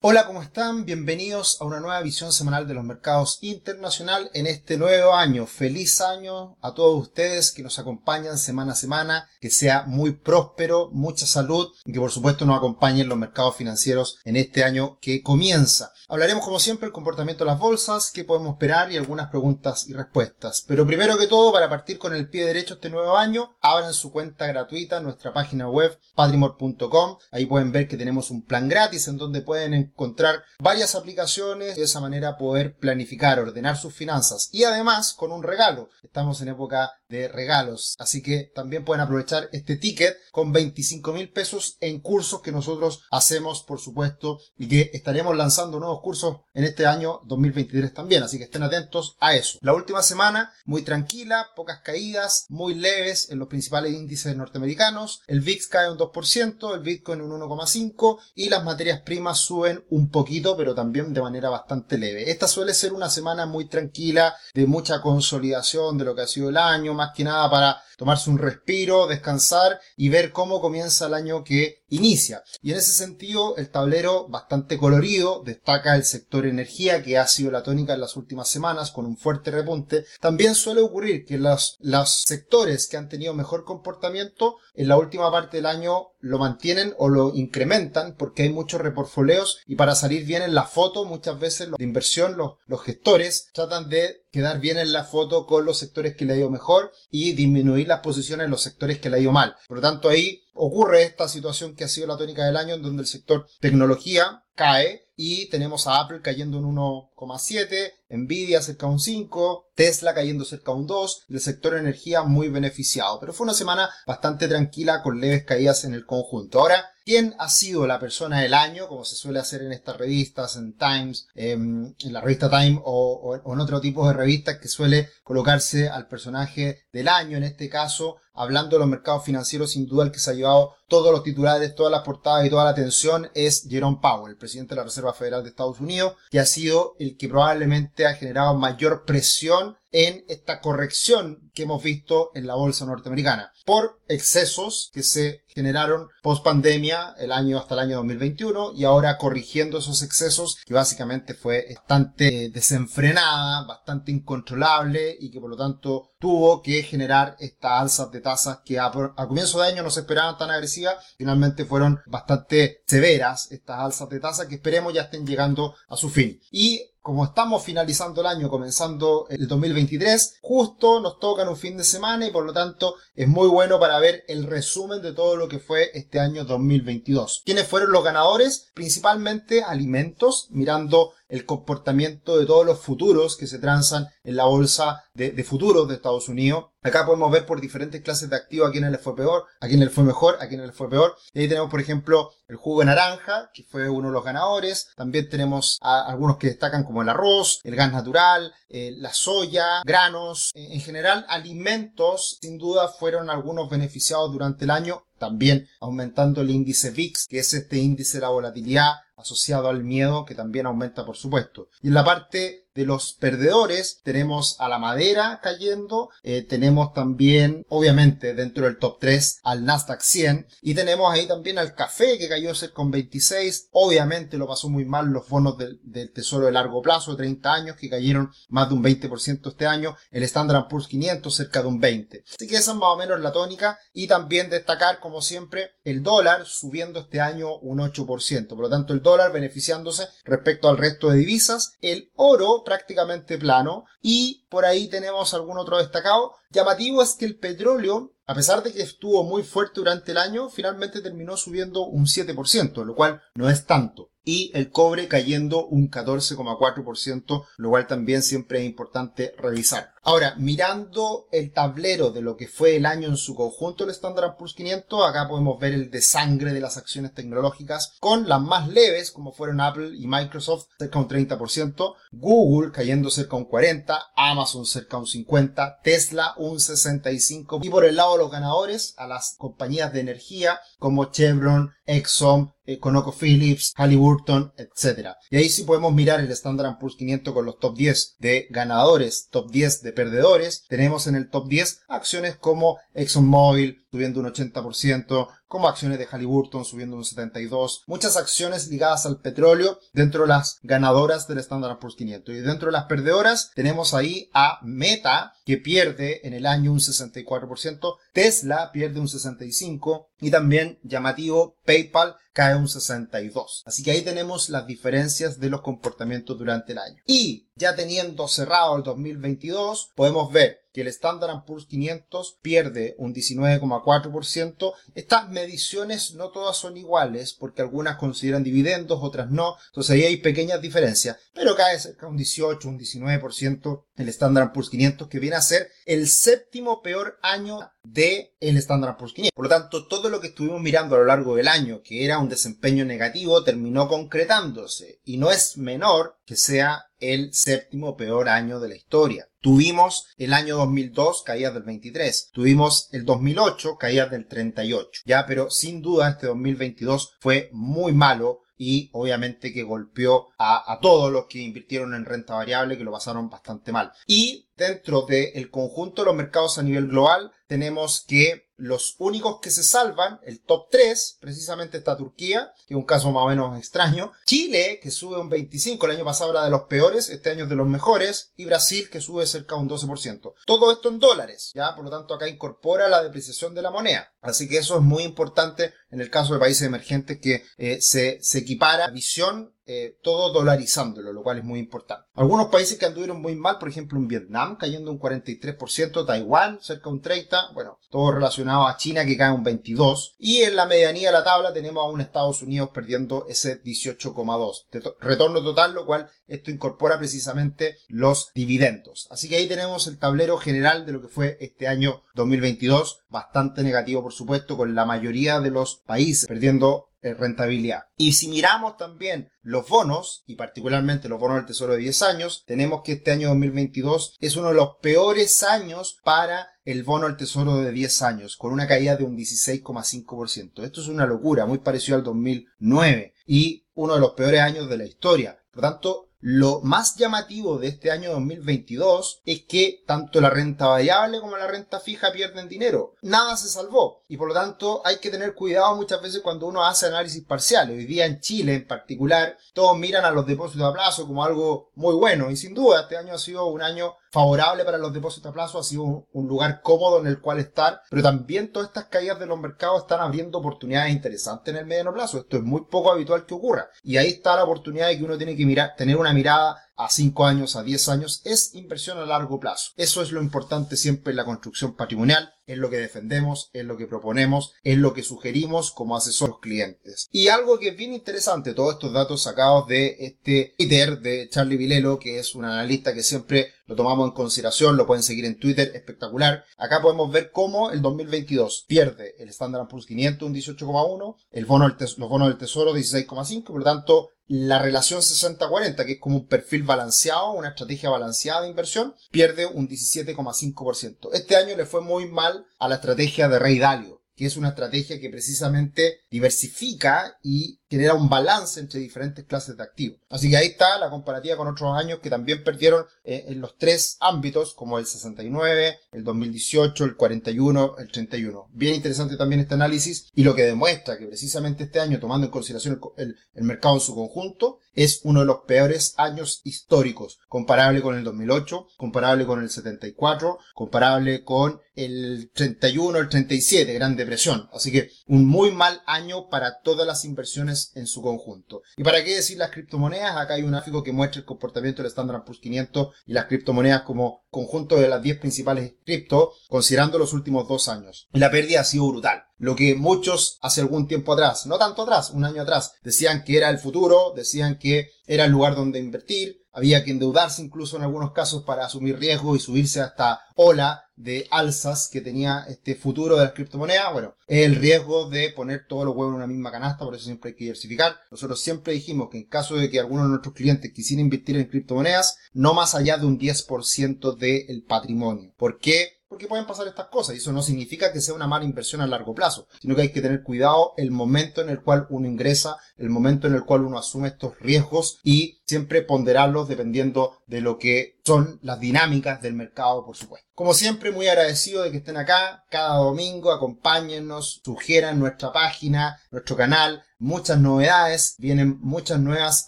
Hola, ¿cómo están? Bienvenidos a una nueva visión semanal de los mercados internacional en este nuevo año. Feliz año a todos ustedes que nos acompañan semana a semana, que sea muy próspero, mucha salud y que por supuesto nos acompañen los mercados financieros en este año que comienza. Hablaremos como siempre el comportamiento de las bolsas, qué podemos esperar y algunas preguntas y respuestas. Pero primero que todo, para partir con el pie derecho este nuevo año, abran su cuenta gratuita en nuestra página web patrimor.com. Ahí pueden ver que tenemos un plan gratis en donde pueden encontrar varias aplicaciones de esa manera poder planificar, ordenar sus finanzas y además con un regalo. Estamos en época de regalos, así que también pueden aprovechar este ticket con 25 mil pesos en cursos que nosotros hacemos, por supuesto, y que estaremos lanzando nuevos cursos en este año 2023 también, así que estén atentos a eso. La última semana muy tranquila, pocas caídas, muy leves en los principales índices norteamericanos. El VIX cae un 2%, el Bitcoin un 1,5% y las materias primas suben un poquito, pero también de manera bastante leve. Esta suele ser una semana muy tranquila, de mucha consolidación de lo que ha sido el año, más que nada para tomarse un respiro, descansar y ver cómo comienza el año que inicia. Y en ese sentido, el tablero bastante colorido, destaca el sector energía, que ha sido la tónica en las últimas semanas, con un fuerte repunte. También suele ocurrir que los, los sectores que han tenido mejor comportamiento en la última parte del año lo mantienen o lo incrementan porque hay muchos reportfoleos y para salir bien en la foto muchas veces los de inversión, los, los gestores tratan de quedar bien en la foto con los sectores que le ha ido mejor y disminuir las posiciones en los sectores que le ha ido mal. Por lo tanto, ahí ocurre esta situación que ha sido la tónica del año en donde el sector tecnología cae y tenemos a Apple cayendo un 1,7, Nvidia cerca de un 5, Tesla cayendo cerca de un 2, el sector energía muy beneficiado. Pero fue una semana bastante tranquila con leves caídas en el conjunto. Ahora, ¿quién ha sido la persona del año? Como se suele hacer en estas revistas, en Times, en, la revista Time o, o en otro tipo de revistas que suele colocarse al personaje del año, en este caso, hablando de los mercados financieros, sin duda el que se ha llevado out. Todos los titulares, todas las portadas y toda la atención es Jerome Powell, el presidente de la Reserva Federal de Estados Unidos, que ha sido el que probablemente ha generado mayor presión en esta corrección que hemos visto en la bolsa norteamericana por excesos que se generaron post pandemia el año hasta el año 2021 y ahora corrigiendo esos excesos que básicamente fue bastante desenfrenada, bastante incontrolable y que por lo tanto tuvo que generar estas alzas de tasas que a, a comienzo de año no se esperaban tan agresivas, finalmente fueron bastante severas estas alzas de tasas que esperemos ya estén llegando a su fin. Y como estamos finalizando el año, comenzando el 2023, justo nos tocan un fin de semana y por lo tanto es muy bueno para ver el resumen de todo lo que fue este año 2022. ¿Quiénes fueron los ganadores? Principalmente alimentos, mirando el comportamiento de todos los futuros que se transan en la bolsa de, futuros de Estados Unidos. Acá podemos ver por diferentes clases de activos a quién le fue peor, a quién le fue mejor, a quién le fue peor. Y ahí tenemos, por ejemplo, el jugo de naranja, que fue uno de los ganadores. También tenemos a algunos que destacan como el arroz, el gas natural, eh, la soya, granos. En general, alimentos, sin duda, fueron algunos beneficiados durante el año. También aumentando el índice VIX, que es este índice de la volatilidad asociado al miedo que también aumenta por supuesto. Y en la parte de los perdedores tenemos a la madera cayendo, eh, tenemos también obviamente dentro del top 3 al Nasdaq 100 y tenemos ahí también al café que cayó cerca con 26, obviamente lo pasó muy mal los bonos del, tesoro de largo plazo de 30 años que cayeron más de un 20% este año, el Standard Poor's 500 cerca de un 20. Así que esa es más o menos la tónica y también destacar como siempre el dólar subiendo este año un 8%, por lo tanto el dólar beneficiándose respecto al resto de divisas, el oro prácticamente plano y por ahí tenemos algún otro destacado. Llamativo es que el petróleo, a pesar de que estuvo muy fuerte durante el año, finalmente terminó subiendo un 7%, lo cual no es tanto y el cobre cayendo un 14,4%, lo cual también siempre es importante revisar. Ahora, mirando el tablero de lo que fue el año en su conjunto el Standard Poor's 500, acá podemos ver el desangre de las acciones tecnológicas con las más leves como fueron Apple y Microsoft cerca de un 30%, Google cayendo cerca un 40%, Amazon cerca un 50%, Tesla un 65% y por el lado de los ganadores a las compañías de energía como Chevron, Exxon, eh, ConocoPhillips, Halliburton, etc. Y ahí sí podemos mirar el Standard Poor's 500 con los top 10 de ganadores, top 10 de perdedores. Tenemos en el top 10 acciones como ExxonMobil subiendo un 80%, como acciones de Halliburton subiendo un 72, muchas acciones ligadas al petróleo dentro de las ganadoras del Standard Poor's 500. Y dentro de las perdedoras tenemos ahí a Meta, que pierde en el año un 64%, Tesla pierde un 65% y también llamativo PayPal cae un 62. Así que ahí tenemos las diferencias de los comportamientos durante el año. Y ya teniendo cerrado el 2022, podemos ver que el Standard Poor's 500 pierde un 19,4%. Estas mediciones no todas son iguales porque algunas consideran dividendos, otras no. Entonces ahí hay pequeñas diferencias, pero cae cerca de un 18, un 19% el Standard Poor's 500 que viene a ser el séptimo peor año de el Standard Poor's 500. Por lo tanto, todo lo que estuvimos mirando a lo largo del año, que era un desempeño negativo, terminó concretándose y no es menor que sea el séptimo peor año de la historia. Tuvimos el año 2002 caídas del 23, tuvimos el 2008 caídas del 38, ya, pero sin duda este 2022 fue muy malo y obviamente que golpeó a, todos los que invirtieron en renta variable que lo pasaron bastante mal. Y dentro del conjunto de los mercados a nivel global tenemos que los únicos que se salvan, el top 3, precisamente está Turquía, que es un caso más o menos extraño. Chile, que sube un 25, el año pasado era de los peores, este año es de los mejores. Y Brasil, que sube cerca de un 12%. Todo esto en dólares, ¿ya? Por lo tanto, acá incorpora la depreciación de la moneda. Así que eso es muy importante en el caso de países emergentes que eh, se, se equipara visión eh, todo dolarizándolo, lo cual es muy importante. Algunos países que anduvieron muy mal, por ejemplo en Vietnam cayendo un 43%, Taiwán cerca de un 30%, bueno, todo relacionado a China que cae un 22%, y en la medianía de la tabla tenemos a un Estados Unidos perdiendo ese 18,2%. Retorno total, lo cual esto incorpora precisamente los dividendos. Así que ahí tenemos el tablero general de lo que fue este año 2022, bastante negativo por supuesto, con la mayoría de los países perdiendo eh, rentabilidad. Y si miramos también los bonos, y particularmente los bonos del Tesoro de 10 años, tenemos que este año 2022 es uno de los peores años para el bono del Tesoro de 10 años, con una caída de un 16,5%. Esto es una locura, muy parecido al 2009 y uno de los peores años de la historia. Por tanto, lo más llamativo de este año 2022 es que tanto la renta variable como la renta fija pierden dinero. Nada se salvó y por lo tanto hay que tener cuidado muchas veces cuando uno hace análisis parcial. Hoy día en Chile en particular todos miran a los depósitos a plazo como algo muy bueno y sin duda este año ha sido un año favorable para los depósitos a plazo, ha sido un, lugar cómodo en el cual estar, pero también todas estas caídas de los mercados están abriendo oportunidades interesantes en el mediano plazo. Esto es muy poco habitual que ocurra. Y ahí está la oportunidad de que uno tiene que mirar, tener una mirada a 5 años, a 10 años, es inversión a largo plazo. Eso es lo importante siempre en la construcción patrimonial, es lo que defendemos, es lo que proponemos, es lo que sugerimos como asesores clientes. Y algo que es bien interesante, todos estos datos sacados de este Twitter de Charlie Vilelo, que es un analista que siempre lo tomamos en consideración, lo pueden seguir en Twitter, espectacular. Acá podemos ver cómo el 2022 pierde el Standard Poor's 500 un 18,1, el bono los bonos del tesoro 16,5, por lo tanto la relación 60-40, que es como un perfil balanceado, una estrategia balanceada de inversión, pierde un 17,5%. Este año le fue muy mal a la estrategia de Rey Dalio, que es una estrategia que precisamente diversifica y genera un balance entre diferentes clases de activos. Así que ahí está la comparativa con otros años que también perdieron eh, en los tres ámbitos, como el 69, el 2018, el 41, el 31. Bien interesante también este análisis y lo que demuestra que precisamente este año, tomando en consideración el, el mercado en su conjunto, es uno de los peores años históricos, comparable con el 2008, comparable con el 74, comparable con el 31, el 37, Gran Depresión. Así que un muy mal año para todas las inversiones en su conjunto. ¿Y para qué decir las criptomonedas? Acá hay un gráfico que muestra el comportamiento del Standard Poor's 500 y las criptomonedas como conjunto de las 10 principales cripto, considerando los últimos dos años. La pérdida ha sido brutal. Lo que muchos hace algún tiempo atrás, no tanto atrás, un año atrás, decían que era el futuro, decían que era el lugar donde invertir, había que endeudarse incluso en algunos casos para asumir riesgo y subirse hasta ola de alzas que tenía este futuro de las criptomonedas. Bueno, es el riesgo de poner todos los huevos en una misma canasta, por eso siempre hay que diversificar. Nosotros siempre dijimos que en caso de que alguno de nuestros clientes quisiera invertir en criptomonedas, no más allá de un 10% del patrimonio. ¿Por qué? porque pueden pasar estas cosas y eso no significa que sea una mala inversión a largo plazo, sino que hay que tener cuidado el momento en el cual uno ingresa, el momento en el cual uno asume estos riesgos y siempre ponderarlos dependiendo de lo que son las dinámicas del mercado, por supuesto. Como siempre, muy agradecido de que estén acá cada domingo, acompáñennos, sugieran nuestra página, nuestro canal, muchas novedades, vienen muchas nuevas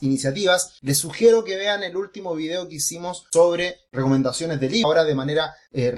iniciativas. Les sugiero que vean el último video que hicimos sobre recomendaciones de libros, ahora de manera eh,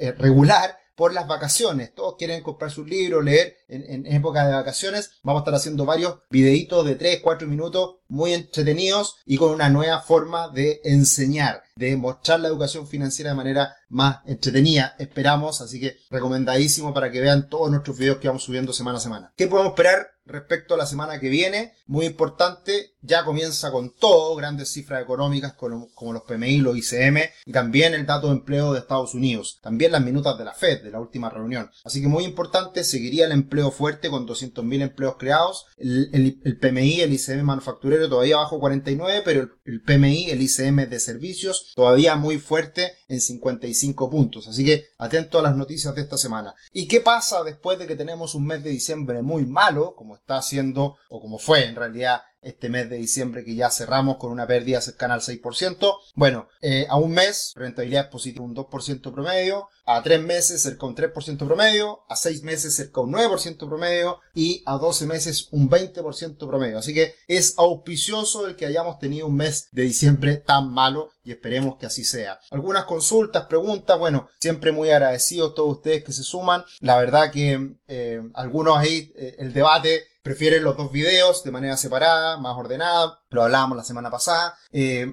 eh, regular por las vacaciones. Todos quieren comprar sus libros, leer en, época de vacaciones. Vamos a estar haciendo varios videitos de 3, 4 minutos muy entretenidos y con una nueva forma de enseñar, de mostrar la educación financiera de manera más entretenida, esperamos. Así que recomendadísimo para que vean todos nuestros videos que vamos subiendo semana a semana. ¿Qué podemos esperar respecto a la semana que viene. Muy importante, ya comienza con todo, grandes cifras económicas como, los PMI, los ICM y también el dato de empleo de Estados Unidos. También las minutas de la Fed, de la última reunión. Así que muy importante, seguiría el empleo fuerte con 200.000 empleos creados. El, PMI, el ICM manufacturero todavía bajo 49, pero el, PMI, el ICM de servicios todavía muy fuerte en 55 puntos. Así que atento a las noticias de esta semana. ¿Y qué pasa después de que tenemos un mes de diciembre muy malo, como está haciendo, o como fue en realidad este mes de diciembre que ya cerramos con una pérdida cercana al 6%. Bueno, eh, a un mes rentabilidad positiva un 2% promedio, a tres meses cerca un 3% promedio, a seis meses cerca un 9% promedio y a 12 meses un 20% promedio. Así que es auspicioso el que hayamos tenido un mes de diciembre tan malo y esperemos que así sea. Algunas consultas, preguntas, bueno, siempre muy agradecidos todos ustedes que se suman. La verdad que eh, algunos ahí, eh, el debate prefieren los dos videos de manera separada, más ordenada. Lo hablábamos la semana pasada. Eh,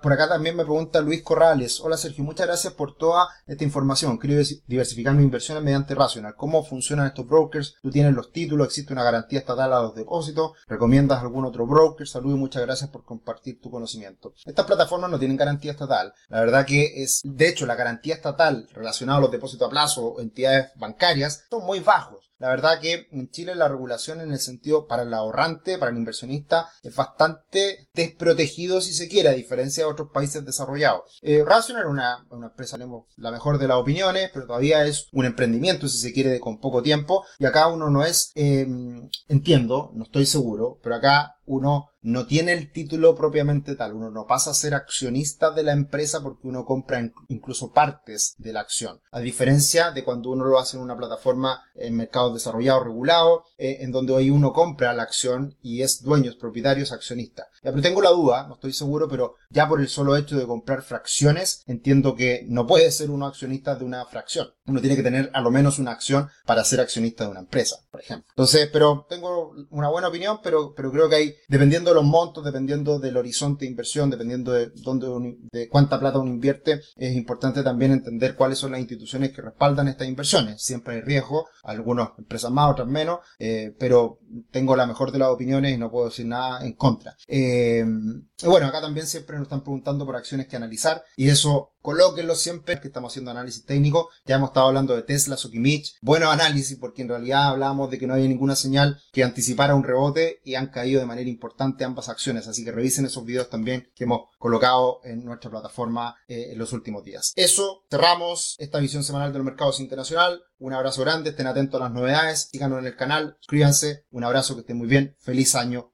por acá también me pregunta Luis Corrales. Hola Sergio, muchas gracias por toda esta información. Quiero diversificar mis inversiones mediante Rational. ¿Cómo funcionan estos brokers? Tú tienes los títulos, existe una garantía estatal a los depósitos. ¿Recomiendas algún otro broker? Saludos y muchas gracias por compartir tu conocimiento. Estas plataformas no tienen garantía estatal. La verdad que es, de hecho, la garantía estatal relacionada a los depósitos a plazo o entidades bancarias son muy bajos. La verdad que en Chile la regulación en el sentido para el ahorrante, para el inversionista, es bastante desprotegido si se quiere, a diferencia de otros países desarrollados. Eh, una, una empresa, la mejor de las opiniones, pero todavía es un emprendimiento, si se quiere, con poco tiempo. Y acá uno no es, eh, entiendo, no estoy seguro, pero acá uno no tiene el título propiamente tal, uno no pasa a ser accionista de la empresa porque uno compra incluso partes de la acción, a diferencia de cuando uno lo hace en una plataforma en mercados desarrollados, regulados, eh, en donde hoy uno compra la acción y es dueño, es propietario, es accionista. Pero tengo la duda, no estoy seguro, pero ya por el solo hecho de comprar fracciones, entiendo que no puede ser uno accionista de una fracción. Uno tiene que tener a lo menos una acción para ser accionista de una empresa, por ejemplo. Entonces, pero tengo una buena opinión, pero, pero creo que hay, dependiendo de los montos, dependiendo del horizonte de inversión, dependiendo de dónde, de cuánta plata uno invierte, es importante también entender cuáles son las instituciones que respaldan estas inversiones. Siempre hay riesgo, algunas empresas más, otras menos, eh, pero tengo la mejor de las opiniones y no puedo decir nada en contra. Eh, bueno, acá también siempre nos están preguntando por acciones que analizar y eso colóquenlo siempre que estamos haciendo análisis técnico. Ya hemos estado hablando de Tesla, Sokimich, bueno análisis porque en realidad hablábamos de que no había ninguna señal que anticipara un rebote y han caído de manera importante ambas acciones. Así que revisen esos videos también que hemos colocado en nuestra plataforma eh, en los últimos días. Eso, cerramos esta visión semanal de los mercados internacional. Un abrazo grande, estén atentos a las novedades, síganos en el canal, suscríbanse, un abrazo, que estén muy bien, feliz año